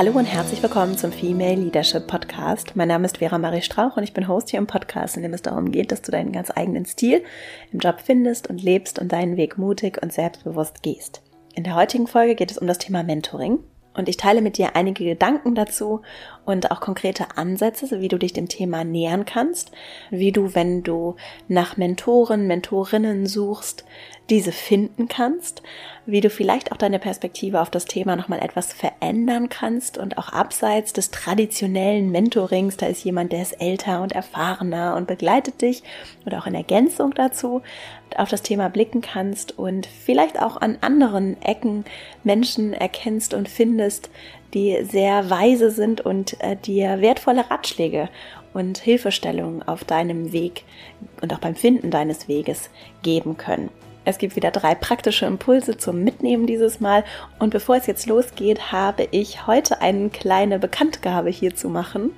Hallo und herzlich willkommen zum Female Leadership Podcast. Mein Name ist Vera Marie Strauch und ich bin Host hier im Podcast, in dem es darum geht, dass du deinen ganz eigenen Stil im Job findest und lebst und deinen Weg mutig und selbstbewusst gehst. In der heutigen Folge geht es um das Thema Mentoring und ich teile mit dir einige Gedanken dazu und auch konkrete Ansätze, wie du dich dem Thema nähern kannst, wie du, wenn du nach Mentoren, Mentorinnen suchst, diese finden kannst, wie du vielleicht auch deine Perspektive auf das Thema nochmal etwas verändern kannst und auch abseits des traditionellen Mentorings, da ist jemand, der ist älter und erfahrener und begleitet dich oder auch in Ergänzung dazu auf das Thema blicken kannst und vielleicht auch an anderen Ecken Menschen erkennst und findest, die sehr weise sind und äh, dir wertvolle Ratschläge und Hilfestellungen auf deinem Weg und auch beim Finden deines Weges geben können. Es gibt wieder drei praktische Impulse zum Mitnehmen dieses Mal. Und bevor es jetzt losgeht, habe ich heute eine kleine Bekanntgabe hier zu machen.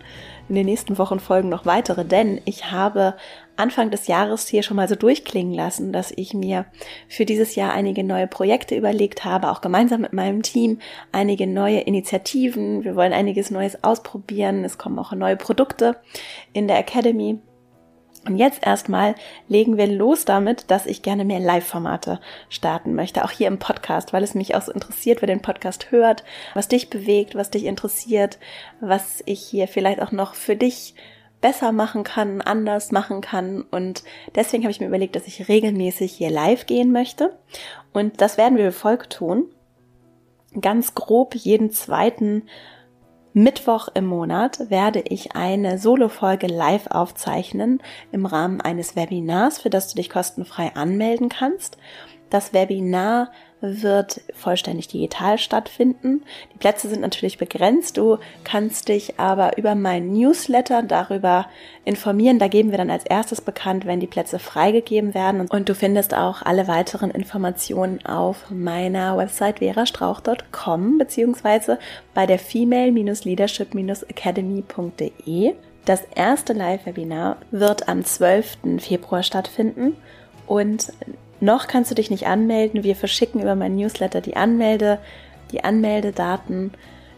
In den nächsten Wochen folgen noch weitere, denn ich habe Anfang des Jahres hier schon mal so durchklingen lassen, dass ich mir für dieses Jahr einige neue Projekte überlegt habe, auch gemeinsam mit meinem Team einige neue Initiativen. Wir wollen einiges Neues ausprobieren. Es kommen auch neue Produkte in der Academy. Und jetzt erstmal legen wir los damit, dass ich gerne mehr Live-Formate starten möchte, auch hier im Podcast, weil es mich auch so interessiert, wer den Podcast hört, was dich bewegt, was dich interessiert, was ich hier vielleicht auch noch für dich besser machen kann, anders machen kann. Und deswegen habe ich mir überlegt, dass ich regelmäßig hier live gehen möchte. Und das werden wir folgt tun. Ganz grob jeden zweiten Mittwoch im Monat werde ich eine Solo-Folge live aufzeichnen im Rahmen eines Webinars, für das du dich kostenfrei anmelden kannst. Das Webinar wird vollständig digital stattfinden. Die Plätze sind natürlich begrenzt. Du kannst dich aber über meinen Newsletter darüber informieren. Da geben wir dann als erstes bekannt, wenn die Plätze freigegeben werden. Und du findest auch alle weiteren Informationen auf meiner Website verastrauch.com beziehungsweise bei der female-leadership-academy.de. Das erste Live-Webinar wird am 12. Februar stattfinden und noch kannst du dich nicht anmelden. Wir verschicken über meinen Newsletter die Anmelde, die Anmeldedaten.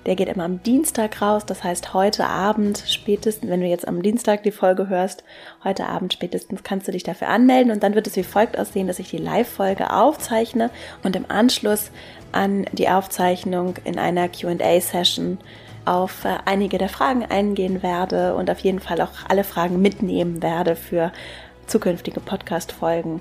Der geht immer am Dienstag raus. Das heißt, heute Abend spätestens, wenn du jetzt am Dienstag die Folge hörst, heute Abend spätestens kannst du dich dafür anmelden und dann wird es wie folgt aussehen, dass ich die Live-Folge aufzeichne und im Anschluss an die Aufzeichnung in einer Q&A-Session auf äh, einige der Fragen eingehen werde und auf jeden Fall auch alle Fragen mitnehmen werde für zukünftige Podcast-Folgen,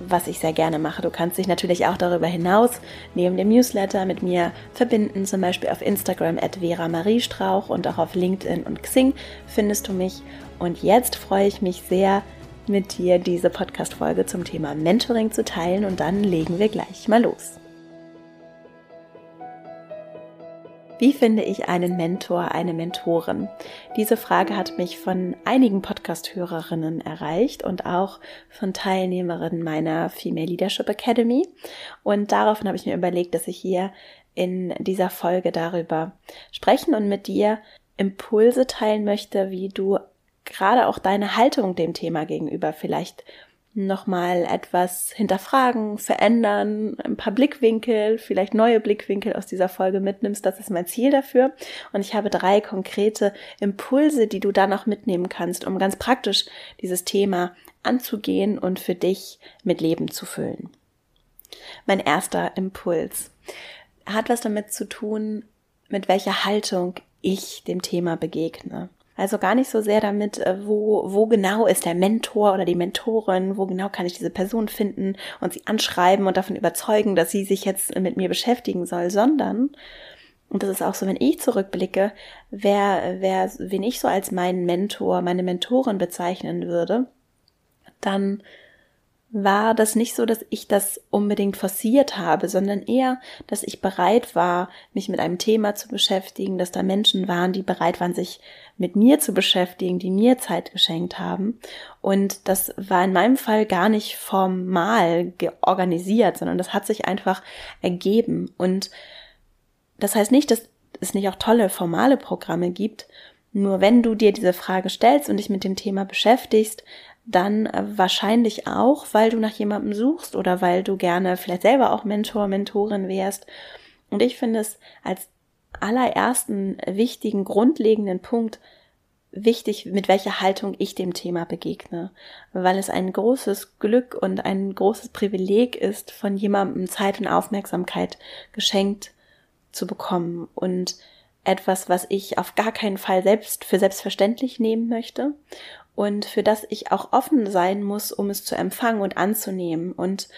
was ich sehr gerne mache. Du kannst dich natürlich auch darüber hinaus neben dem Newsletter mit mir verbinden, zum Beispiel auf Instagram at Vera Marie Strauch und auch auf LinkedIn und Xing findest du mich. Und jetzt freue ich mich sehr, mit dir diese Podcast-Folge zum Thema Mentoring zu teilen und dann legen wir gleich mal los. Wie finde ich einen Mentor, eine Mentorin? Diese Frage hat mich von einigen Podcast-Hörerinnen erreicht und auch von Teilnehmerinnen meiner Female Leadership Academy. Und daraufhin habe ich mir überlegt, dass ich hier in dieser Folge darüber sprechen und mit dir Impulse teilen möchte, wie du gerade auch deine Haltung dem Thema gegenüber vielleicht nochmal etwas hinterfragen, verändern, ein paar Blickwinkel, vielleicht neue Blickwinkel aus dieser Folge mitnimmst. Das ist mein Ziel dafür. Und ich habe drei konkrete Impulse, die du dann auch mitnehmen kannst, um ganz praktisch dieses Thema anzugehen und für dich mit Leben zu füllen. Mein erster Impuls hat was damit zu tun, mit welcher Haltung ich dem Thema begegne. Also gar nicht so sehr damit, äh, wo, wo genau ist der Mentor oder die Mentorin, wo genau kann ich diese Person finden und sie anschreiben und davon überzeugen, dass sie sich jetzt mit mir beschäftigen soll, sondern, und das ist auch so, wenn ich zurückblicke, wer, wer, wen ich so als meinen Mentor, meine Mentorin bezeichnen würde, dann war das nicht so, dass ich das unbedingt forciert habe, sondern eher, dass ich bereit war, mich mit einem Thema zu beschäftigen, dass da Menschen waren, die bereit waren, sich mit mir zu beschäftigen, die mir Zeit geschenkt haben. Und das war in meinem Fall gar nicht formal organisiert, sondern das hat sich einfach ergeben. Und das heißt nicht, dass es nicht auch tolle formale Programme gibt. Nur wenn du dir diese Frage stellst und dich mit dem Thema beschäftigst, dann äh, wahrscheinlich auch, weil du nach jemandem suchst oder weil du gerne vielleicht selber auch Mentor, Mentorin wärst. Und ich finde es als allerersten wichtigen, grundlegenden Punkt wichtig, mit welcher Haltung ich dem Thema begegne, weil es ein großes Glück und ein großes Privileg ist, von jemandem Zeit und Aufmerksamkeit geschenkt zu bekommen. Und etwas, was ich auf gar keinen Fall selbst für selbstverständlich nehmen möchte und für das ich auch offen sein muss, um es zu empfangen und anzunehmen. Und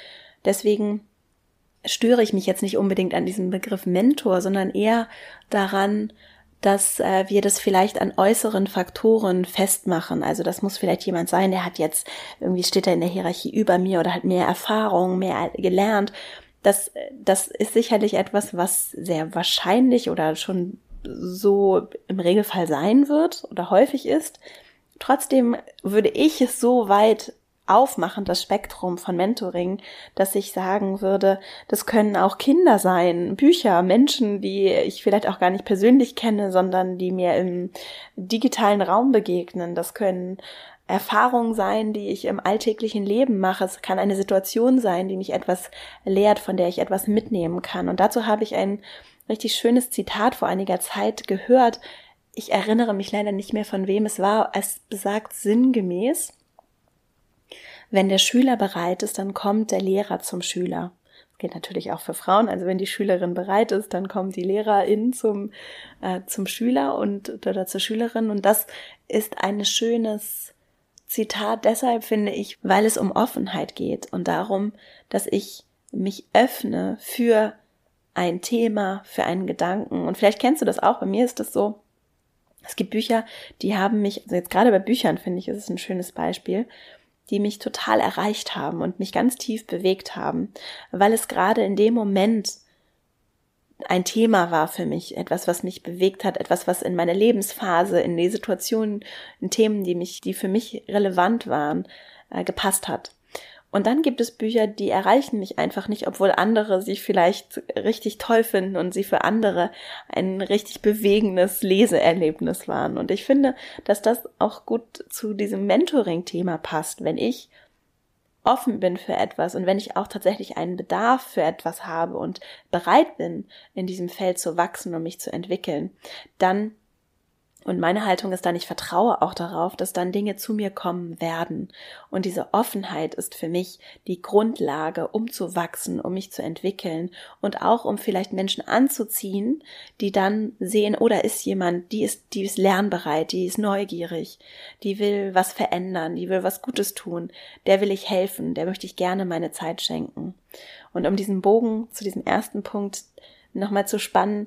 deswegen störe ich mich jetzt nicht unbedingt an diesem Begriff Mentor, sondern eher daran, dass äh, wir das vielleicht an äußeren Faktoren festmachen. Also das muss vielleicht jemand sein, der hat jetzt irgendwie steht er in der Hierarchie über mir oder hat mehr Erfahrung, mehr gelernt. Das, das ist sicherlich etwas, was sehr wahrscheinlich oder schon so im Regelfall sein wird oder häufig ist. Trotzdem würde ich es so weit aufmachen, das Spektrum von Mentoring, dass ich sagen würde, das können auch Kinder sein, Bücher, Menschen, die ich vielleicht auch gar nicht persönlich kenne, sondern die mir im digitalen Raum begegnen. Das können Erfahrungen sein, die ich im alltäglichen Leben mache. Es kann eine Situation sein, die mich etwas lehrt, von der ich etwas mitnehmen kann. Und dazu habe ich ein richtig schönes Zitat vor einiger Zeit gehört. Ich erinnere mich leider nicht mehr von wem es war. Es besagt sinngemäß, wenn der Schüler bereit ist, dann kommt der Lehrer zum Schüler. Das geht natürlich auch für Frauen. Also wenn die Schülerin bereit ist, dann kommt die Lehrerin zum, äh, zum Schüler und oder zur Schülerin. Und das ist ein schönes Zitat deshalb finde ich, weil es um Offenheit geht und darum, dass ich mich öffne für ein Thema, für einen Gedanken. Und vielleicht kennst du das auch. Bei mir ist das so. Es gibt Bücher, die haben mich, also jetzt gerade bei Büchern finde ich, ist es ein schönes Beispiel die mich total erreicht haben und mich ganz tief bewegt haben, weil es gerade in dem Moment ein Thema war für mich, etwas, was mich bewegt hat, etwas, was in meine Lebensphase, in die Situationen, in Themen, die mich, die für mich relevant waren, äh, gepasst hat. Und dann gibt es Bücher, die erreichen mich einfach nicht, obwohl andere sie vielleicht richtig toll finden und sie für andere ein richtig bewegendes Leseerlebnis waren. Und ich finde, dass das auch gut zu diesem Mentoring-Thema passt. Wenn ich offen bin für etwas und wenn ich auch tatsächlich einen Bedarf für etwas habe und bereit bin, in diesem Feld zu wachsen und mich zu entwickeln, dann und meine Haltung ist dann, ich vertraue auch darauf, dass dann Dinge zu mir kommen werden. Und diese Offenheit ist für mich die Grundlage, um zu wachsen, um mich zu entwickeln und auch um vielleicht Menschen anzuziehen, die dann sehen, oder oh, ist jemand, die ist, die ist lernbereit, die ist neugierig, die will was verändern, die will was Gutes tun, der will ich helfen, der möchte ich gerne meine Zeit schenken. Und um diesen Bogen zu diesem ersten Punkt nochmal zu spannen,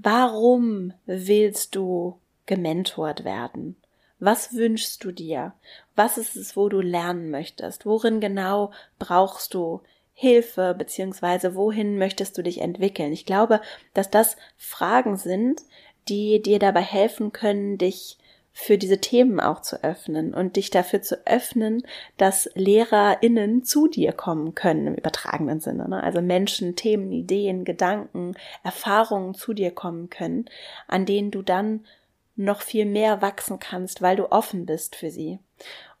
Warum willst du gementort werden? Was wünschst du dir? Was ist es, wo du lernen möchtest? Worin genau brauchst du Hilfe, beziehungsweise wohin möchtest du dich entwickeln? Ich glaube, dass das Fragen sind, die dir dabei helfen können, dich für diese Themen auch zu öffnen und dich dafür zu öffnen, dass LehrerInnen zu dir kommen können im übertragenen Sinne. Ne? Also Menschen, Themen, Ideen, Gedanken, Erfahrungen zu dir kommen können, an denen du dann noch viel mehr wachsen kannst, weil du offen bist für sie.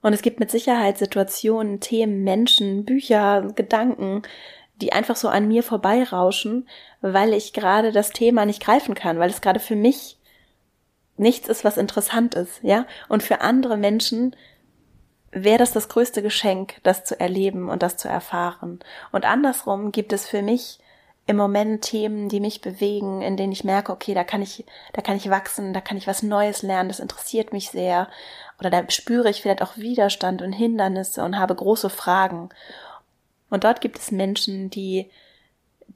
Und es gibt mit Sicherheit Situationen, Themen, Menschen, Bücher, Gedanken, die einfach so an mir vorbeirauschen, weil ich gerade das Thema nicht greifen kann, weil es gerade für mich nichts ist, was interessant ist, ja. Und für andere Menschen wäre das das größte Geschenk, das zu erleben und das zu erfahren. Und andersrum gibt es für mich im Moment Themen, die mich bewegen, in denen ich merke, okay, da kann ich, da kann ich wachsen, da kann ich was Neues lernen, das interessiert mich sehr. Oder da spüre ich vielleicht auch Widerstand und Hindernisse und habe große Fragen. Und dort gibt es Menschen, die,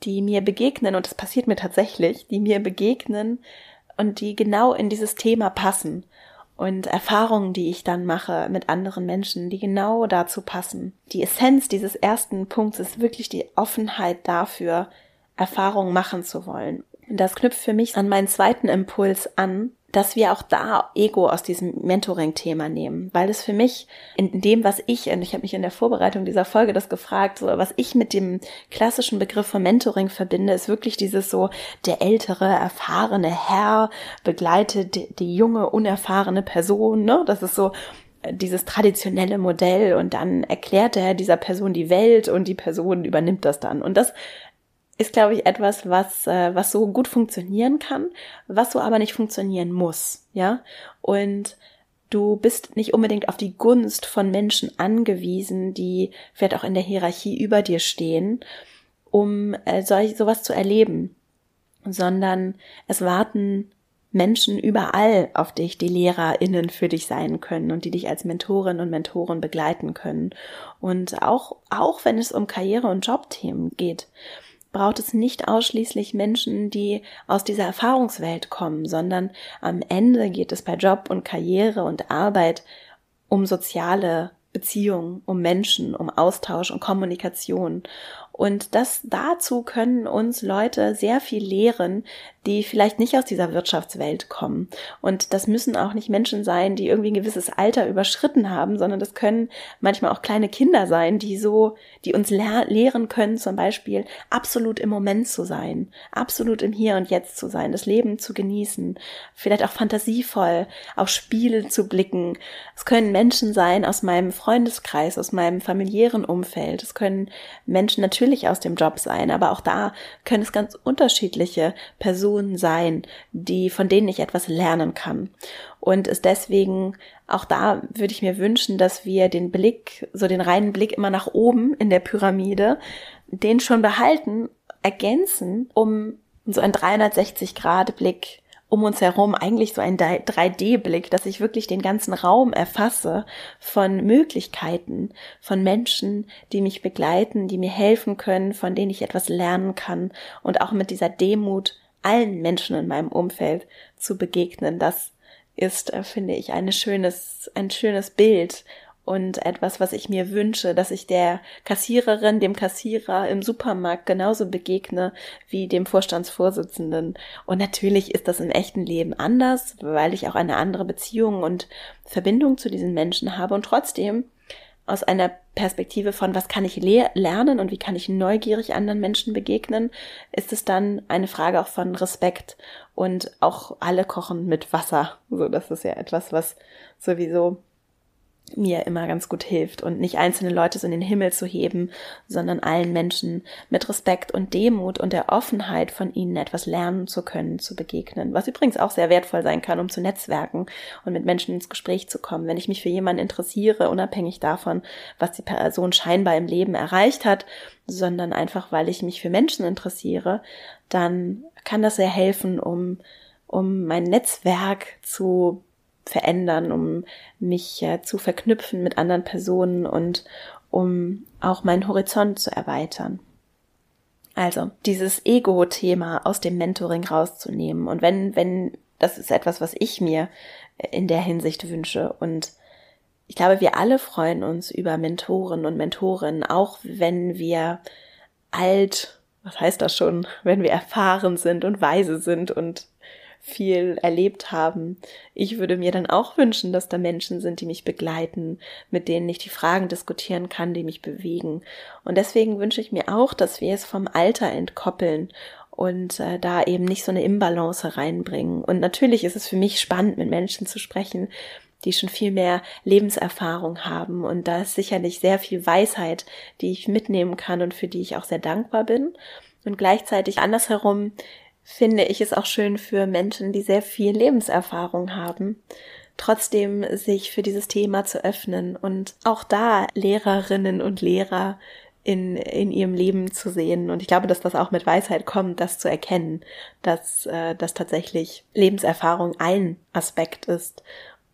die mir begegnen, und das passiert mir tatsächlich, die mir begegnen, und die genau in dieses Thema passen und Erfahrungen, die ich dann mache mit anderen Menschen, die genau dazu passen. Die Essenz dieses ersten Punkts ist wirklich die Offenheit dafür, Erfahrungen machen zu wollen. Das knüpft für mich an meinen zweiten Impuls an, dass wir auch da Ego aus diesem Mentoring-Thema nehmen, weil es für mich in dem, was ich, und ich habe mich in der Vorbereitung dieser Folge das gefragt, so was ich mit dem klassischen Begriff von Mentoring verbinde, ist wirklich dieses so, der ältere, erfahrene Herr begleitet die, die junge, unerfahrene Person, ne? Das ist so, dieses traditionelle Modell und dann erklärt er dieser Person die Welt und die Person übernimmt das dann. Und das ist, glaube ich, etwas, was, äh, was so gut funktionieren kann, was so aber nicht funktionieren muss, ja. Und du bist nicht unbedingt auf die Gunst von Menschen angewiesen, die vielleicht auch in der Hierarchie über dir stehen, um äh, solch, sowas zu erleben, sondern es warten Menschen überall auf dich, die LehrerInnen für dich sein können und die dich als Mentorin und Mentoren begleiten können. Und auch, auch wenn es um Karriere- und Jobthemen geht, braucht es nicht ausschließlich Menschen, die aus dieser Erfahrungswelt kommen, sondern am Ende geht es bei Job und Karriere und Arbeit um soziale Beziehungen, um Menschen, um Austausch und Kommunikation. Und das dazu können uns Leute sehr viel lehren, die vielleicht nicht aus dieser Wirtschaftswelt kommen. Und das müssen auch nicht Menschen sein, die irgendwie ein gewisses Alter überschritten haben, sondern das können manchmal auch kleine Kinder sein, die so, die uns lehr lehren können, zum Beispiel absolut im Moment zu sein, absolut im Hier und Jetzt zu sein, das Leben zu genießen, vielleicht auch fantasievoll auf Spiele zu blicken. Es können Menschen sein aus meinem Freundeskreis, aus meinem familiären Umfeld. Es können Menschen natürlich aus dem Job sein, aber auch da können es ganz unterschiedliche Personen Personen sein, die, von denen ich etwas lernen kann. Und es deswegen, auch da würde ich mir wünschen, dass wir den Blick, so den reinen Blick immer nach oben in der Pyramide, den schon behalten, ergänzen, um so ein 360-Grad-Blick um uns herum eigentlich so ein 3D-Blick, dass ich wirklich den ganzen Raum erfasse von Möglichkeiten, von Menschen, die mich begleiten, die mir helfen können, von denen ich etwas lernen kann und auch mit dieser Demut allen Menschen in meinem Umfeld zu begegnen. Das ist, äh, finde ich, ein schönes, ein schönes Bild und etwas, was ich mir wünsche, dass ich der Kassiererin, dem Kassierer im Supermarkt genauso begegne wie dem Vorstandsvorsitzenden. Und natürlich ist das im echten Leben anders, weil ich auch eine andere Beziehung und Verbindung zu diesen Menschen habe und trotzdem aus einer Perspektive von, was kann ich lernen und wie kann ich neugierig anderen Menschen begegnen, ist es dann eine Frage auch von Respekt und auch alle kochen mit Wasser. So, das ist ja etwas, was sowieso mir immer ganz gut hilft und nicht einzelne Leute so in den Himmel zu heben, sondern allen Menschen mit Respekt und Demut und der Offenheit von ihnen etwas lernen zu können, zu begegnen. Was übrigens auch sehr wertvoll sein kann, um zu netzwerken und mit Menschen ins Gespräch zu kommen. Wenn ich mich für jemanden interessiere, unabhängig davon, was die Person scheinbar im Leben erreicht hat, sondern einfach, weil ich mich für Menschen interessiere, dann kann das sehr helfen, um um mein Netzwerk zu verändern, um mich äh, zu verknüpfen mit anderen Personen und um auch meinen Horizont zu erweitern. Also, dieses Ego-Thema aus dem Mentoring rauszunehmen. Und wenn, wenn, das ist etwas, was ich mir in der Hinsicht wünsche. Und ich glaube, wir alle freuen uns über Mentoren und Mentorinnen, auch wenn wir alt, was heißt das schon, wenn wir erfahren sind und weise sind und viel erlebt haben. Ich würde mir dann auch wünschen, dass da Menschen sind, die mich begleiten, mit denen ich die Fragen diskutieren kann, die mich bewegen. Und deswegen wünsche ich mir auch, dass wir es vom Alter entkoppeln und äh, da eben nicht so eine Imbalance reinbringen. Und natürlich ist es für mich spannend, mit Menschen zu sprechen, die schon viel mehr Lebenserfahrung haben. Und da ist sicherlich sehr viel Weisheit, die ich mitnehmen kann und für die ich auch sehr dankbar bin. Und gleichzeitig andersherum finde ich es auch schön für Menschen, die sehr viel Lebenserfahrung haben, trotzdem sich für dieses Thema zu öffnen und auch da Lehrerinnen und Lehrer in, in ihrem Leben zu sehen. Und ich glaube, dass das auch mit Weisheit kommt, das zu erkennen, dass, äh, dass tatsächlich Lebenserfahrung ein Aspekt ist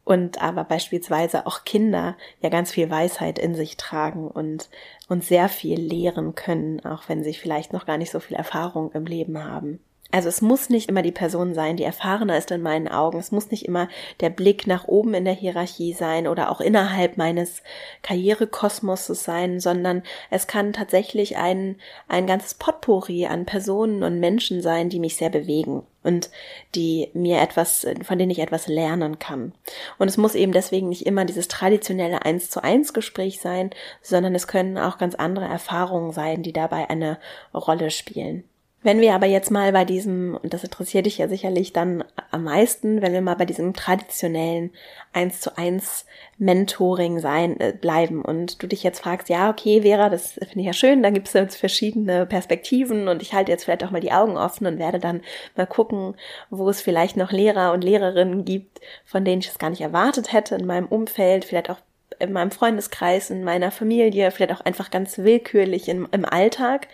und aber beispielsweise auch Kinder ja ganz viel Weisheit in sich tragen und und sehr viel lehren können, auch wenn sie vielleicht noch gar nicht so viel Erfahrung im Leben haben. Also es muss nicht immer die Person sein, die erfahrener ist in meinen Augen. Es muss nicht immer der Blick nach oben in der Hierarchie sein oder auch innerhalb meines Karrierekosmoses sein, sondern es kann tatsächlich ein, ein ganzes Potpourri an Personen und Menschen sein, die mich sehr bewegen und die mir etwas, von denen ich etwas lernen kann. Und es muss eben deswegen nicht immer dieses traditionelle eins zu eins Gespräch sein, sondern es können auch ganz andere Erfahrungen sein, die dabei eine Rolle spielen. Wenn wir aber jetzt mal bei diesem, und das interessiert dich ja sicherlich dann am meisten, wenn wir mal bei diesem traditionellen 1 zu 1 Mentoring sein, äh, bleiben und du dich jetzt fragst, ja, okay, Vera, das finde ich ja schön, da gibt es jetzt verschiedene Perspektiven und ich halte jetzt vielleicht auch mal die Augen offen und werde dann mal gucken, wo es vielleicht noch Lehrer und Lehrerinnen gibt, von denen ich es gar nicht erwartet hätte in meinem Umfeld, vielleicht auch in meinem Freundeskreis, in meiner Familie, vielleicht auch einfach ganz willkürlich im, im Alltag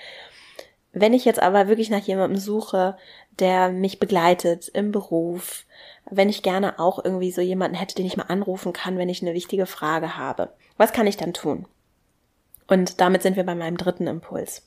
wenn ich jetzt aber wirklich nach jemandem suche, der mich begleitet im Beruf, wenn ich gerne auch irgendwie so jemanden hätte, den ich mal anrufen kann, wenn ich eine wichtige Frage habe, was kann ich dann tun? Und damit sind wir bei meinem dritten Impuls.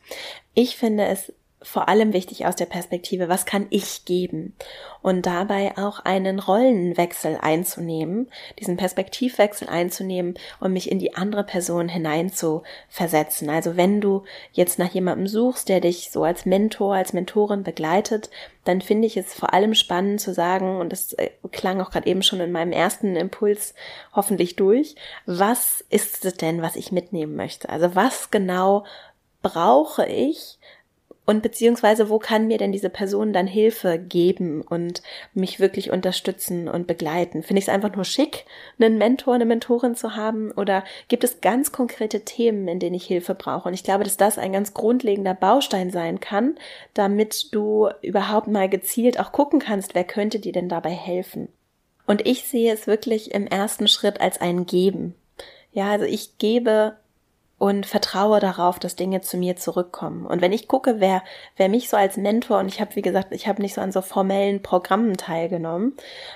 Ich finde es vor allem wichtig aus der Perspektive, was kann ich geben? Und dabei auch einen Rollenwechsel einzunehmen, diesen Perspektivwechsel einzunehmen und mich in die andere Person hinein zu versetzen. Also wenn du jetzt nach jemandem suchst, der dich so als Mentor, als Mentorin begleitet, dann finde ich es vor allem spannend zu sagen, und das äh, klang auch gerade eben schon in meinem ersten Impuls hoffentlich durch, was ist es denn, was ich mitnehmen möchte? Also was genau brauche ich, und beziehungsweise, wo kann mir denn diese Person dann Hilfe geben und mich wirklich unterstützen und begleiten? Finde ich es einfach nur schick, einen Mentor, eine Mentorin zu haben? Oder gibt es ganz konkrete Themen, in denen ich Hilfe brauche? Und ich glaube, dass das ein ganz grundlegender Baustein sein kann, damit du überhaupt mal gezielt auch gucken kannst, wer könnte dir denn dabei helfen? Und ich sehe es wirklich im ersten Schritt als ein Geben. Ja, also ich gebe und vertraue darauf, dass Dinge zu mir zurückkommen. Und wenn ich gucke, wer, wer mich so als Mentor, und ich habe, wie gesagt, ich habe nicht so an so formellen Programmen teilgenommen,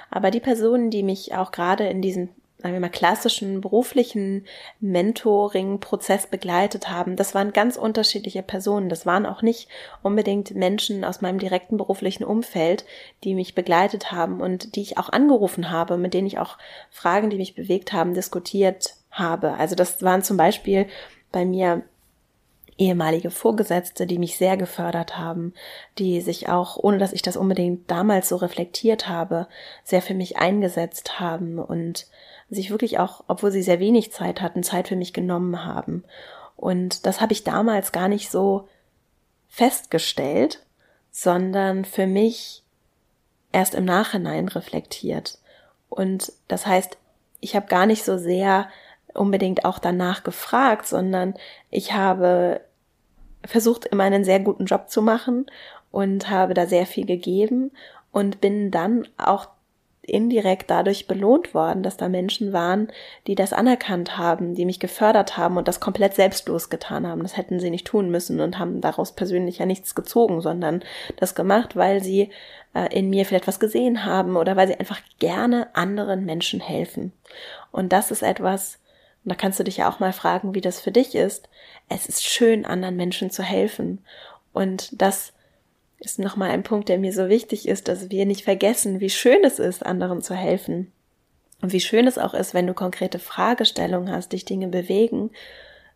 aber die Personen, die mich auch gerade in diesem sagen wir mal, klassischen beruflichen Mentoring-Prozess begleitet haben, das waren ganz unterschiedliche Personen. Das waren auch nicht unbedingt Menschen aus meinem direkten beruflichen Umfeld, die mich begleitet haben und die ich auch angerufen habe, mit denen ich auch Fragen, die mich bewegt haben, diskutiert habe. Also das waren zum Beispiel bei mir ehemalige Vorgesetzte, die mich sehr gefördert haben, die sich auch, ohne dass ich das unbedingt damals so reflektiert habe, sehr für mich eingesetzt haben und sich wirklich auch, obwohl sie sehr wenig Zeit hatten, Zeit für mich genommen haben. Und das habe ich damals gar nicht so festgestellt, sondern für mich erst im Nachhinein reflektiert. Und das heißt, ich habe gar nicht so sehr unbedingt auch danach gefragt, sondern ich habe versucht, immer einen sehr guten Job zu machen und habe da sehr viel gegeben und bin dann auch indirekt dadurch belohnt worden, dass da Menschen waren, die das anerkannt haben, die mich gefördert haben und das komplett selbstlos getan haben. Das hätten sie nicht tun müssen und haben daraus persönlich ja nichts gezogen, sondern das gemacht, weil sie äh, in mir vielleicht was gesehen haben oder weil sie einfach gerne anderen Menschen helfen. Und das ist etwas, und da kannst du dich ja auch mal fragen, wie das für dich ist. Es ist schön, anderen Menschen zu helfen. Und das ist nochmal ein Punkt, der mir so wichtig ist, dass wir nicht vergessen, wie schön es ist, anderen zu helfen. Und wie schön es auch ist, wenn du konkrete Fragestellungen hast, dich Dinge bewegen,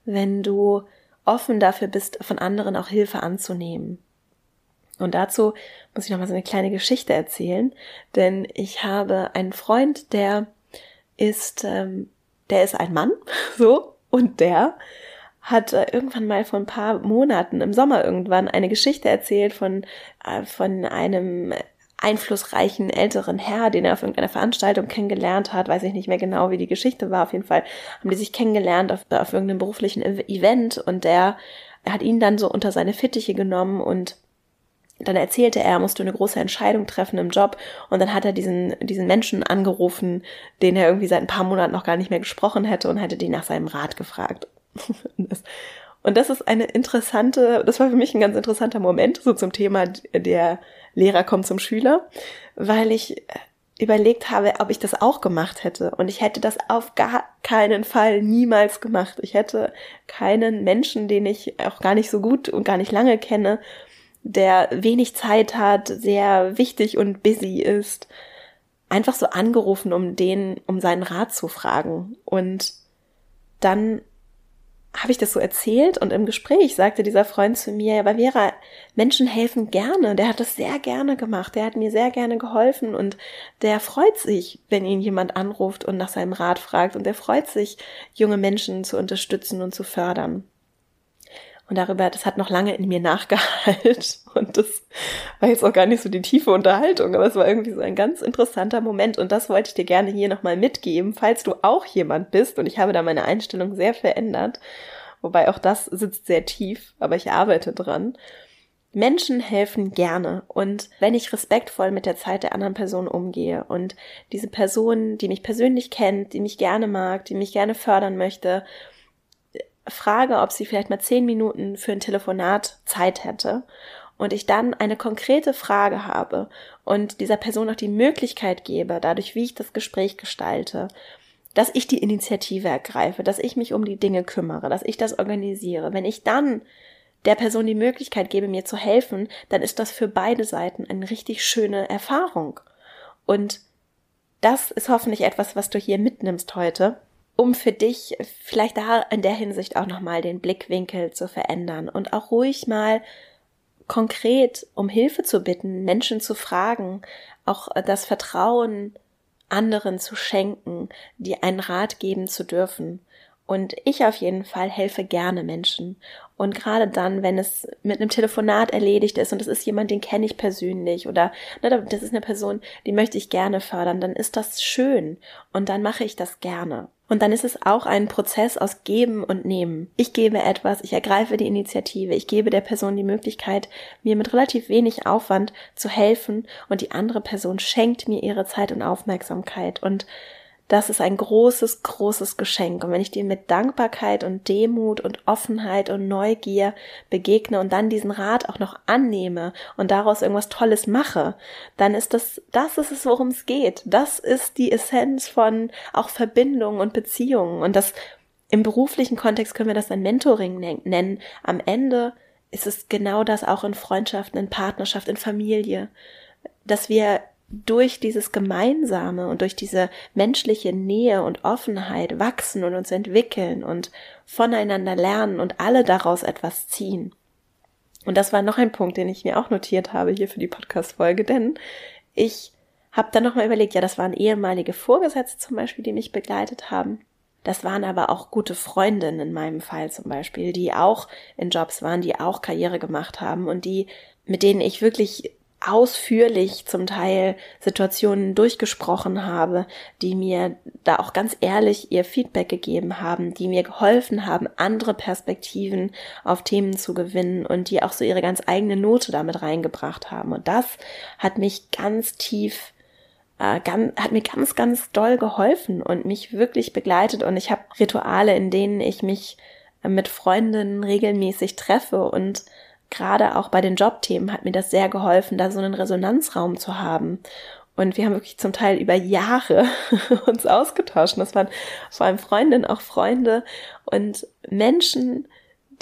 wenn du offen dafür bist, von anderen auch Hilfe anzunehmen. Und dazu muss ich nochmal so eine kleine Geschichte erzählen, denn ich habe einen Freund, der ist ähm, der ist ein Mann, so, und der hat äh, irgendwann mal vor ein paar Monaten im Sommer irgendwann eine Geschichte erzählt von, äh, von einem einflussreichen älteren Herr, den er auf irgendeiner Veranstaltung kennengelernt hat, weiß ich nicht mehr genau, wie die Geschichte war. Auf jeden Fall haben die sich kennengelernt auf, auf irgendeinem beruflichen Event und der hat ihn dann so unter seine Fittiche genommen und dann erzählte er, er musste eine große Entscheidung treffen im Job und dann hat er diesen, diesen Menschen angerufen, den er irgendwie seit ein paar Monaten noch gar nicht mehr gesprochen hätte und hätte den nach seinem Rat gefragt. und das ist eine interessante, das war für mich ein ganz interessanter Moment, so zum Thema der Lehrer kommt zum Schüler, weil ich überlegt habe, ob ich das auch gemacht hätte. Und ich hätte das auf gar keinen Fall niemals gemacht. Ich hätte keinen Menschen, den ich auch gar nicht so gut und gar nicht lange kenne, der wenig Zeit hat, sehr wichtig und busy ist, einfach so angerufen, um den, um seinen Rat zu fragen. Und dann habe ich das so erzählt und im Gespräch sagte dieser Freund zu mir, aber Vera, Menschen helfen gerne. Der hat das sehr gerne gemacht. Der hat mir sehr gerne geholfen und der freut sich, wenn ihn jemand anruft und nach seinem Rat fragt und der freut sich, junge Menschen zu unterstützen und zu fördern. Und darüber, das hat noch lange in mir nachgehalt. Und das war jetzt auch gar nicht so die tiefe Unterhaltung, aber es war irgendwie so ein ganz interessanter Moment. Und das wollte ich dir gerne hier nochmal mitgeben, falls du auch jemand bist. Und ich habe da meine Einstellung sehr verändert. Wobei auch das sitzt sehr tief, aber ich arbeite dran. Menschen helfen gerne und wenn ich respektvoll mit der Zeit der anderen Person umgehe und diese Person, die mich persönlich kennt, die mich gerne mag, die mich gerne fördern möchte, frage, ob sie vielleicht mal zehn Minuten für ein Telefonat Zeit hätte und ich dann eine konkrete Frage habe und dieser Person auch die Möglichkeit gebe, dadurch, wie ich das Gespräch gestalte, dass ich die Initiative ergreife, dass ich mich um die Dinge kümmere, dass ich das organisiere. Wenn ich dann der Person die Möglichkeit gebe, mir zu helfen, dann ist das für beide Seiten eine richtig schöne Erfahrung. Und das ist hoffentlich etwas, was du hier mitnimmst heute, um für dich vielleicht da in der Hinsicht auch nochmal den Blickwinkel zu verändern und auch ruhig mal konkret um Hilfe zu bitten, Menschen zu fragen, auch das Vertrauen anderen zu schenken, die einen Rat geben zu dürfen. Und ich auf jeden Fall helfe gerne Menschen. Und gerade dann, wenn es mit einem Telefonat erledigt ist und es ist jemand, den kenne ich persönlich oder ne, das ist eine Person, die möchte ich gerne fördern, dann ist das schön und dann mache ich das gerne. Und dann ist es auch ein Prozess aus Geben und Nehmen. Ich gebe etwas, ich ergreife die Initiative, ich gebe der Person die Möglichkeit, mir mit relativ wenig Aufwand zu helfen und die andere Person schenkt mir ihre Zeit und Aufmerksamkeit. Und das ist ein großes, großes Geschenk. Und wenn ich dir mit Dankbarkeit und Demut und Offenheit und Neugier begegne und dann diesen Rat auch noch annehme und daraus irgendwas Tolles mache, dann ist das, das ist es, worum es geht. Das ist die Essenz von auch Verbindungen und Beziehungen. Und das im beruflichen Kontext können wir das dann Mentoring nennen. Am Ende ist es genau das auch in Freundschaften, in Partnerschaft, in Familie, dass wir durch dieses Gemeinsame und durch diese menschliche Nähe und Offenheit wachsen und uns entwickeln und voneinander lernen und alle daraus etwas ziehen. Und das war noch ein Punkt, den ich mir auch notiert habe hier für die Podcast-Folge, denn ich habe dann nochmal überlegt, ja, das waren ehemalige Vorgesetzte zum Beispiel, die mich begleitet haben. Das waren aber auch gute Freundinnen in meinem Fall zum Beispiel, die auch in Jobs waren, die auch Karriere gemacht haben und die, mit denen ich wirklich ausführlich zum Teil Situationen durchgesprochen habe, die mir da auch ganz ehrlich ihr Feedback gegeben haben, die mir geholfen haben, andere Perspektiven auf Themen zu gewinnen und die auch so ihre ganz eigene Note damit reingebracht haben. Und das hat mich ganz tief äh, ganz, hat mir ganz, ganz doll geholfen und mich wirklich begleitet. Und ich habe Rituale, in denen ich mich mit Freundinnen regelmäßig treffe und gerade auch bei den Jobthemen hat mir das sehr geholfen, da so einen Resonanzraum zu haben. Und wir haben wirklich zum Teil über Jahre uns ausgetauscht. Das waren vor allem Freundinnen, auch Freunde und Menschen,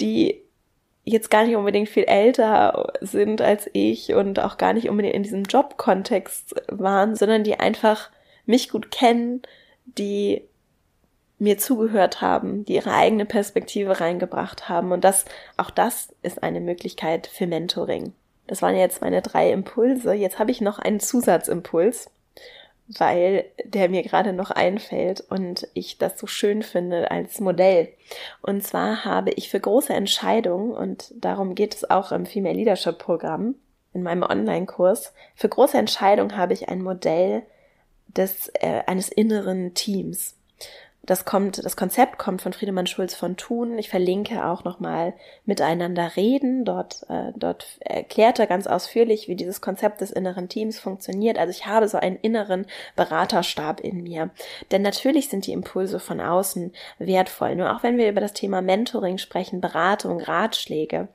die jetzt gar nicht unbedingt viel älter sind als ich und auch gar nicht unbedingt in diesem Jobkontext waren, sondern die einfach mich gut kennen, die mir zugehört haben, die ihre eigene Perspektive reingebracht haben. Und das, auch das ist eine Möglichkeit für Mentoring. Das waren jetzt meine drei Impulse. Jetzt habe ich noch einen Zusatzimpuls, weil der mir gerade noch einfällt und ich das so schön finde als Modell. Und zwar habe ich für große Entscheidungen, und darum geht es auch im Female Leadership Programm, in meinem Online-Kurs, für große Entscheidungen habe ich ein Modell des, äh, eines inneren Teams. Das kommt, das Konzept kommt von Friedemann Schulz von Thun. Ich verlinke auch nochmal miteinander reden. Dort, äh, dort erklärt er ganz ausführlich, wie dieses Konzept des inneren Teams funktioniert. Also ich habe so einen inneren Beraterstab in mir. Denn natürlich sind die Impulse von außen wertvoll. Nur auch wenn wir über das Thema Mentoring sprechen, Beratung, Ratschläge,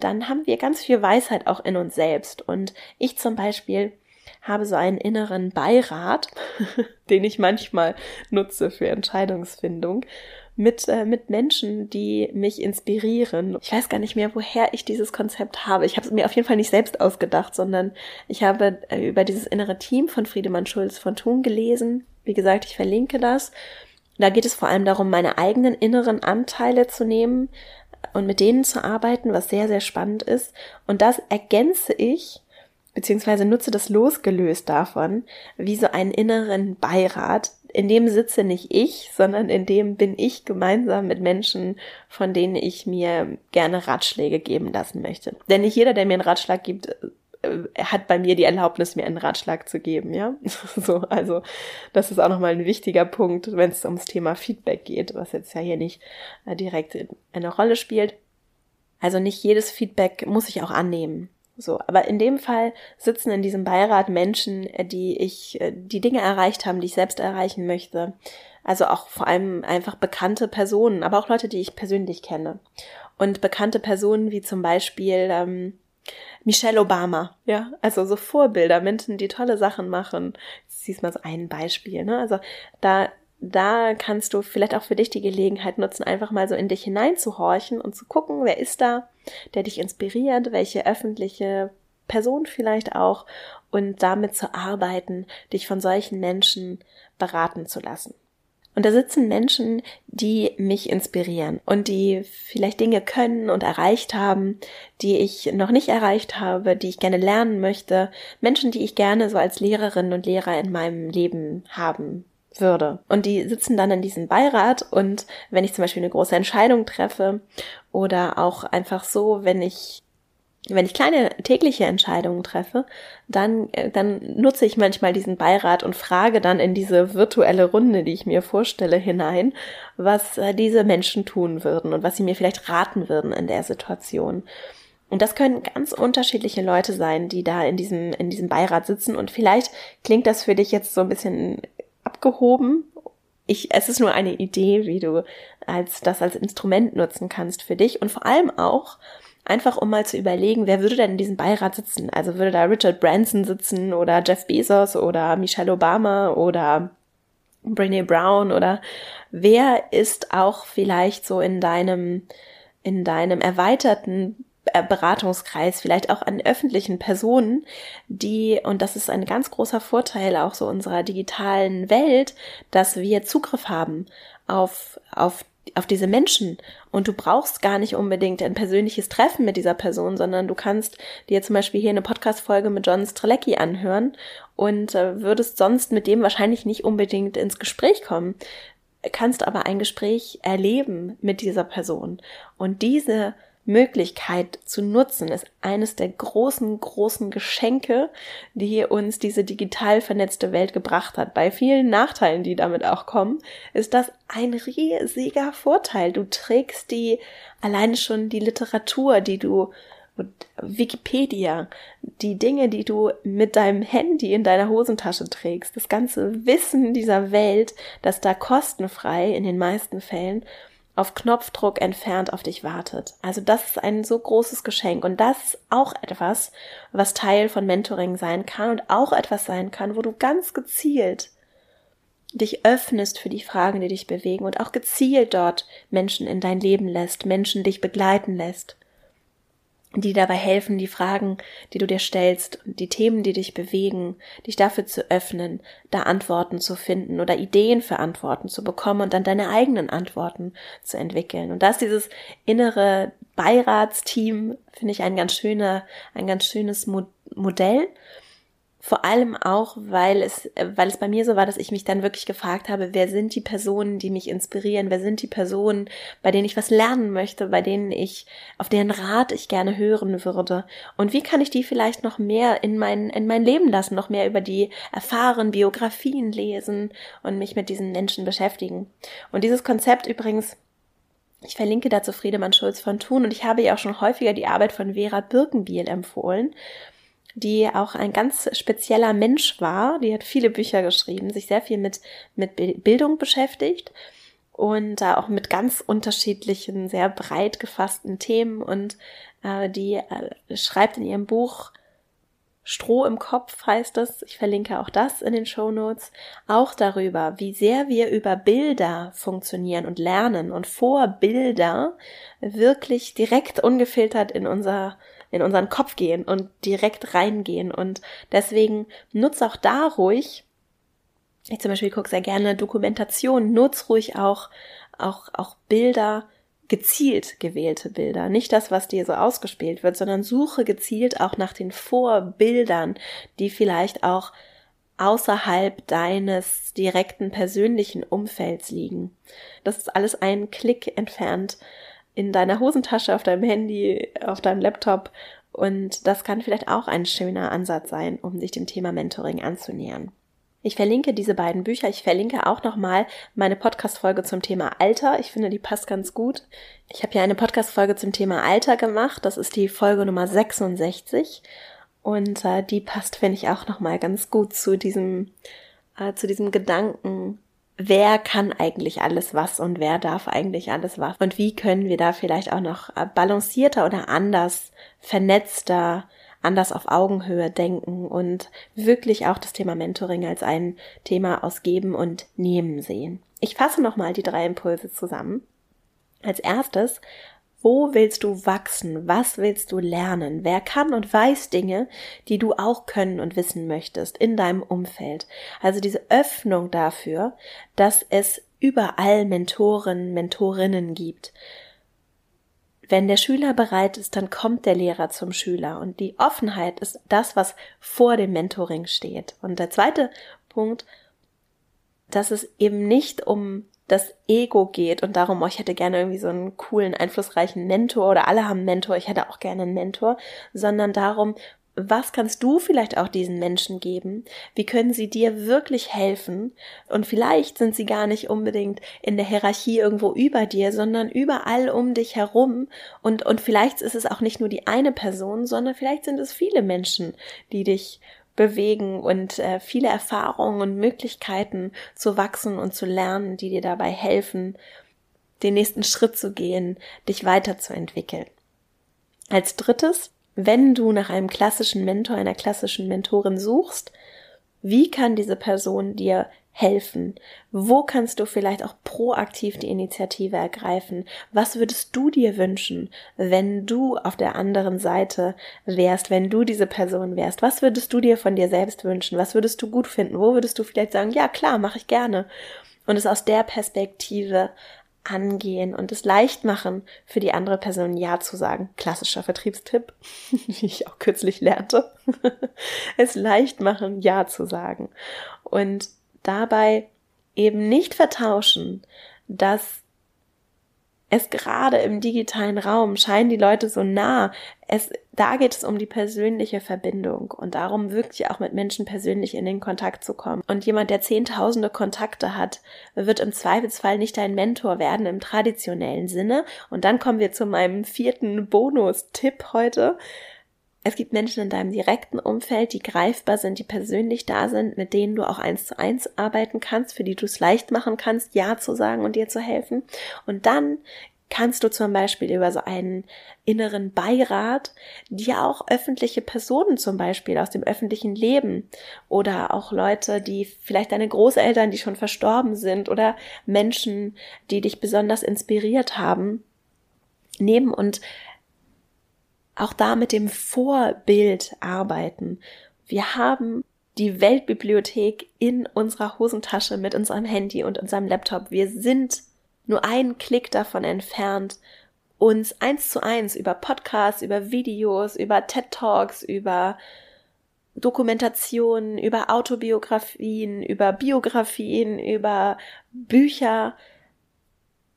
dann haben wir ganz viel Weisheit auch in uns selbst. Und ich zum Beispiel habe so einen inneren Beirat, den ich manchmal nutze für Entscheidungsfindung, mit, äh, mit Menschen, die mich inspirieren. Ich weiß gar nicht mehr, woher ich dieses Konzept habe. Ich habe es mir auf jeden Fall nicht selbst ausgedacht, sondern ich habe äh, über dieses innere Team von Friedemann Schulz von Thun gelesen. Wie gesagt, ich verlinke das. Da geht es vor allem darum, meine eigenen inneren Anteile zu nehmen und mit denen zu arbeiten, was sehr, sehr spannend ist. Und das ergänze ich beziehungsweise nutze das losgelöst davon, wie so einen inneren Beirat, in dem sitze nicht ich, sondern in dem bin ich gemeinsam mit Menschen, von denen ich mir gerne Ratschläge geben lassen möchte. Denn nicht jeder, der mir einen Ratschlag gibt, äh, hat bei mir die Erlaubnis, mir einen Ratschlag zu geben, ja. So, also das ist auch nochmal ein wichtiger Punkt, wenn es ums Thema Feedback geht, was jetzt ja hier nicht äh, direkt eine Rolle spielt. Also nicht jedes Feedback muss ich auch annehmen. So, aber in dem Fall sitzen in diesem Beirat Menschen, äh, die ich, äh, die Dinge erreicht haben, die ich selbst erreichen möchte. Also auch vor allem einfach bekannte Personen, aber auch Leute, die ich persönlich kenne. Und bekannte Personen wie zum Beispiel ähm, Michelle Obama, ja, also so Vorbilder, Menschen, die tolle Sachen machen. Siehst mal so ein Beispiel, ne? Also da da kannst du vielleicht auch für dich die Gelegenheit nutzen, einfach mal so in dich hineinzuhorchen und zu gucken, wer ist da, der dich inspiriert, welche öffentliche Person vielleicht auch und damit zu arbeiten, dich von solchen Menschen beraten zu lassen. Und da sitzen Menschen, die mich inspirieren und die vielleicht Dinge können und erreicht haben, die ich noch nicht erreicht habe, die ich gerne lernen möchte, Menschen, die ich gerne so als Lehrerinnen und Lehrer in meinem Leben haben würde. Und die sitzen dann in diesem Beirat und wenn ich zum Beispiel eine große Entscheidung treffe oder auch einfach so, wenn ich wenn ich kleine tägliche Entscheidungen treffe, dann, äh, dann nutze ich manchmal diesen Beirat und frage dann in diese virtuelle Runde, die ich mir vorstelle, hinein, was äh, diese Menschen tun würden und was sie mir vielleicht raten würden in der Situation. Und das können ganz unterschiedliche Leute sein, die da in diesem, in diesem Beirat sitzen. Und vielleicht klingt das für dich jetzt so ein bisschen abgehoben. Ich, es ist nur eine Idee, wie du als, das als Instrument nutzen kannst für dich und vor allem auch, einfach um mal zu überlegen, wer würde denn in diesem Beirat sitzen? Also würde da Richard Branson sitzen oder Jeff Bezos oder Michelle Obama oder Brene Brown oder wer ist auch vielleicht so in deinem in deinem erweiterten Beratungskreis, vielleicht auch an öffentlichen Personen, die, und das ist ein ganz großer Vorteil auch so unserer digitalen Welt, dass wir Zugriff haben auf, auf auf diese Menschen. Und du brauchst gar nicht unbedingt ein persönliches Treffen mit dieser Person, sondern du kannst dir zum Beispiel hier eine Podcast-Folge mit John Strelecki anhören und äh, würdest sonst mit dem wahrscheinlich nicht unbedingt ins Gespräch kommen, kannst aber ein Gespräch erleben mit dieser Person. Und diese Möglichkeit zu nutzen, ist eines der großen, großen Geschenke, die uns diese digital vernetzte Welt gebracht hat. Bei vielen Nachteilen, die damit auch kommen, ist das ein riesiger Vorteil. Du trägst die, alleine schon die Literatur, die du Wikipedia, die Dinge, die du mit deinem Handy in deiner Hosentasche trägst, das ganze Wissen dieser Welt, das da kostenfrei in den meisten Fällen auf Knopfdruck entfernt auf dich wartet. Also das ist ein so großes Geschenk und das ist auch etwas, was Teil von Mentoring sein kann und auch etwas sein kann, wo du ganz gezielt dich öffnest für die Fragen, die dich bewegen und auch gezielt dort Menschen in dein Leben lässt, Menschen dich begleiten lässt die dabei helfen, die Fragen, die du dir stellst und die Themen, die dich bewegen, dich dafür zu öffnen, da Antworten zu finden oder Ideen für Antworten zu bekommen und dann deine eigenen Antworten zu entwickeln. Und da ist dieses innere Beiratsteam, finde ich ein ganz schöner, ein ganz schönes Modell vor allem auch, weil es, weil es bei mir so war, dass ich mich dann wirklich gefragt habe, wer sind die Personen, die mich inspirieren? Wer sind die Personen, bei denen ich was lernen möchte, bei denen ich, auf deren Rat ich gerne hören würde? Und wie kann ich die vielleicht noch mehr in mein, in mein Leben lassen, noch mehr über die erfahren, Biografien lesen und mich mit diesen Menschen beschäftigen? Und dieses Konzept übrigens, ich verlinke dazu Friedemann Schulz von Thun und ich habe ja auch schon häufiger die Arbeit von Vera Birkenbiel empfohlen die auch ein ganz spezieller Mensch war. Die hat viele Bücher geschrieben, sich sehr viel mit, mit Bildung beschäftigt und da auch mit ganz unterschiedlichen, sehr breit gefassten Themen. Und äh, die äh, schreibt in ihrem Buch Stroh im Kopf heißt es, ich verlinke auch das in den Show Notes, auch darüber, wie sehr wir über Bilder funktionieren und lernen und vor Bilder wirklich direkt ungefiltert in unser in unseren Kopf gehen und direkt reingehen. Und deswegen nutze auch da ruhig, ich zum Beispiel gucke sehr gerne Dokumentation, nutze ruhig auch, auch, auch Bilder, gezielt gewählte Bilder. Nicht das, was dir so ausgespielt wird, sondern suche gezielt auch nach den Vorbildern, die vielleicht auch außerhalb deines direkten persönlichen Umfelds liegen. Das ist alles ein Klick entfernt in deiner Hosentasche, auf deinem Handy, auf deinem Laptop. Und das kann vielleicht auch ein schöner Ansatz sein, um sich dem Thema Mentoring anzunähern. Ich verlinke diese beiden Bücher. Ich verlinke auch nochmal meine Podcast-Folge zum Thema Alter. Ich finde, die passt ganz gut. Ich habe ja eine Podcast-Folge zum Thema Alter gemacht. Das ist die Folge Nummer 66. Und äh, die passt, finde ich, auch nochmal ganz gut zu diesem, äh, zu diesem Gedanken, wer kann eigentlich alles was und wer darf eigentlich alles was und wie können wir da vielleicht auch noch äh, balancierter oder anders, vernetzter, anders auf Augenhöhe denken und wirklich auch das Thema Mentoring als ein Thema aus Geben und Nehmen sehen. Ich fasse nochmal die drei Impulse zusammen. Als erstes wo willst du wachsen? Was willst du lernen? Wer kann und weiß Dinge, die du auch können und wissen möchtest in deinem Umfeld? Also diese Öffnung dafür, dass es überall Mentoren, Mentorinnen gibt. Wenn der Schüler bereit ist, dann kommt der Lehrer zum Schüler und die Offenheit ist das, was vor dem Mentoring steht. Und der zweite Punkt, dass es eben nicht um das Ego geht und darum, oh, ich hätte gerne irgendwie so einen coolen, einflussreichen Mentor oder alle haben einen Mentor, ich hätte auch gerne einen Mentor, sondern darum, was kannst du vielleicht auch diesen Menschen geben? Wie können sie dir wirklich helfen? Und vielleicht sind sie gar nicht unbedingt in der Hierarchie irgendwo über dir, sondern überall um dich herum. Und, und vielleicht ist es auch nicht nur die eine Person, sondern vielleicht sind es viele Menschen, die dich bewegen und äh, viele Erfahrungen und Möglichkeiten zu wachsen und zu lernen, die dir dabei helfen, den nächsten Schritt zu gehen, dich weiterzuentwickeln. Als drittes, wenn du nach einem klassischen Mentor, einer klassischen Mentorin suchst, wie kann diese Person dir helfen? Wo kannst du vielleicht auch proaktiv die Initiative ergreifen? Was würdest du dir wünschen, wenn du auf der anderen Seite wärst, wenn du diese Person wärst? Was würdest du dir von dir selbst wünschen? Was würdest du gut finden? Wo würdest du vielleicht sagen, ja klar, mache ich gerne? Und es aus der Perspektive angehen und es leicht machen, für die andere Person Ja zu sagen. Klassischer Vertriebstipp, wie ich auch kürzlich lernte. es leicht machen, Ja zu sagen. Und dabei eben nicht vertauschen, dass es gerade im digitalen Raum scheinen die Leute so nah. Es, da geht es um die persönliche Verbindung und darum wirklich auch mit Menschen persönlich in den Kontakt zu kommen. Und jemand, der zehntausende Kontakte hat, wird im Zweifelsfall nicht dein Mentor werden im traditionellen Sinne. Und dann kommen wir zu meinem vierten Bonus-Tipp heute. Es gibt Menschen in deinem direkten Umfeld, die greifbar sind, die persönlich da sind, mit denen du auch eins zu eins arbeiten kannst, für die du es leicht machen kannst, Ja zu sagen und dir zu helfen. Und dann kannst du zum Beispiel über so einen inneren Beirat dir auch öffentliche Personen zum Beispiel aus dem öffentlichen Leben oder auch Leute, die vielleicht deine Großeltern, die schon verstorben sind oder Menschen, die dich besonders inspiriert haben, nehmen und auch da mit dem Vorbild arbeiten. Wir haben die Weltbibliothek in unserer Hosentasche mit unserem Handy und unserem Laptop. Wir sind nur einen Klick davon entfernt, uns eins zu eins über Podcasts, über Videos, über TED Talks, über Dokumentationen, über Autobiografien, über Biografien, über Bücher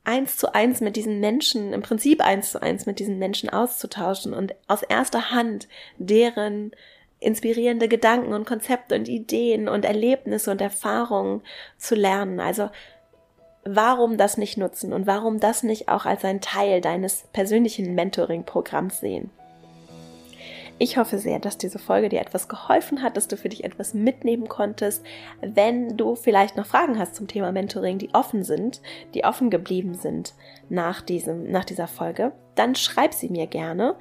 eins zu eins mit diesen Menschen, im Prinzip eins zu eins mit diesen Menschen auszutauschen und aus erster Hand deren inspirierende Gedanken und Konzepte und Ideen und Erlebnisse und Erfahrungen zu lernen. Also warum das nicht nutzen und warum das nicht auch als ein Teil deines persönlichen Mentoring-Programms sehen? Ich hoffe sehr, dass diese Folge dir etwas geholfen hat, dass du für dich etwas mitnehmen konntest. Wenn du vielleicht noch Fragen hast zum Thema Mentoring, die offen sind, die offen geblieben sind nach diesem, nach dieser Folge, dann schreib sie mir gerne.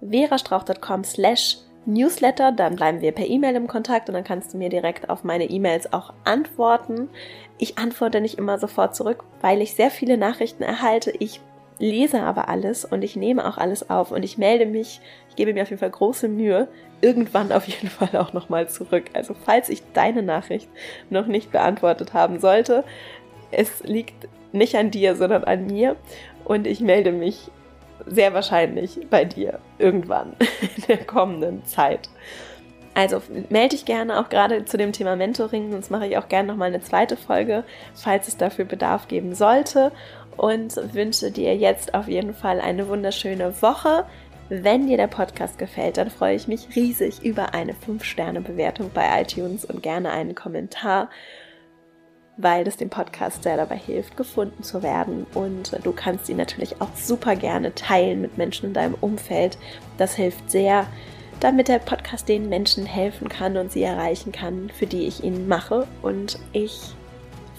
verastrauch.com slash Newsletter, dann bleiben wir per E-Mail im Kontakt und dann kannst du mir direkt auf meine E-Mails auch antworten. Ich antworte nicht immer sofort zurück, weil ich sehr viele Nachrichten erhalte. Ich lese aber alles und ich nehme auch alles auf und ich melde mich, ich gebe mir auf jeden Fall große Mühe, irgendwann auf jeden Fall auch nochmal zurück. Also falls ich deine Nachricht noch nicht beantwortet haben sollte, es liegt nicht an dir, sondern an mir und ich melde mich sehr wahrscheinlich bei dir irgendwann in der kommenden Zeit. Also melde dich gerne auch gerade zu dem Thema Mentoring, sonst mache ich auch gerne nochmal eine zweite Folge, falls es dafür Bedarf geben sollte. Und wünsche dir jetzt auf jeden Fall eine wunderschöne Woche. Wenn dir der Podcast gefällt, dann freue ich mich riesig über eine 5-Sterne-Bewertung bei iTunes und gerne einen Kommentar, weil das dem Podcast sehr dabei hilft, gefunden zu werden. Und du kannst ihn natürlich auch super gerne teilen mit Menschen in deinem Umfeld. Das hilft sehr, damit der Podcast den Menschen helfen kann und sie erreichen kann, für die ich ihn mache. Und ich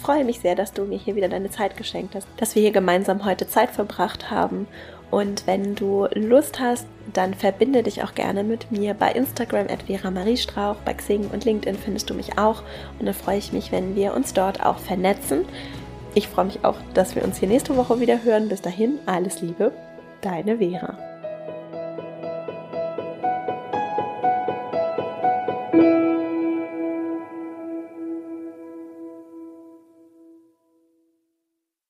freue mich sehr, dass du mir hier wieder deine Zeit geschenkt hast, dass wir hier gemeinsam heute Zeit verbracht haben. Und wenn du Lust hast, dann verbinde dich auch gerne mit mir bei Instagram at Vera Marie Strauch, bei Xing und LinkedIn findest du mich auch. Und dann freue ich mich, wenn wir uns dort auch vernetzen. Ich freue mich auch, dass wir uns hier nächste Woche wieder hören. Bis dahin, alles Liebe, deine Vera.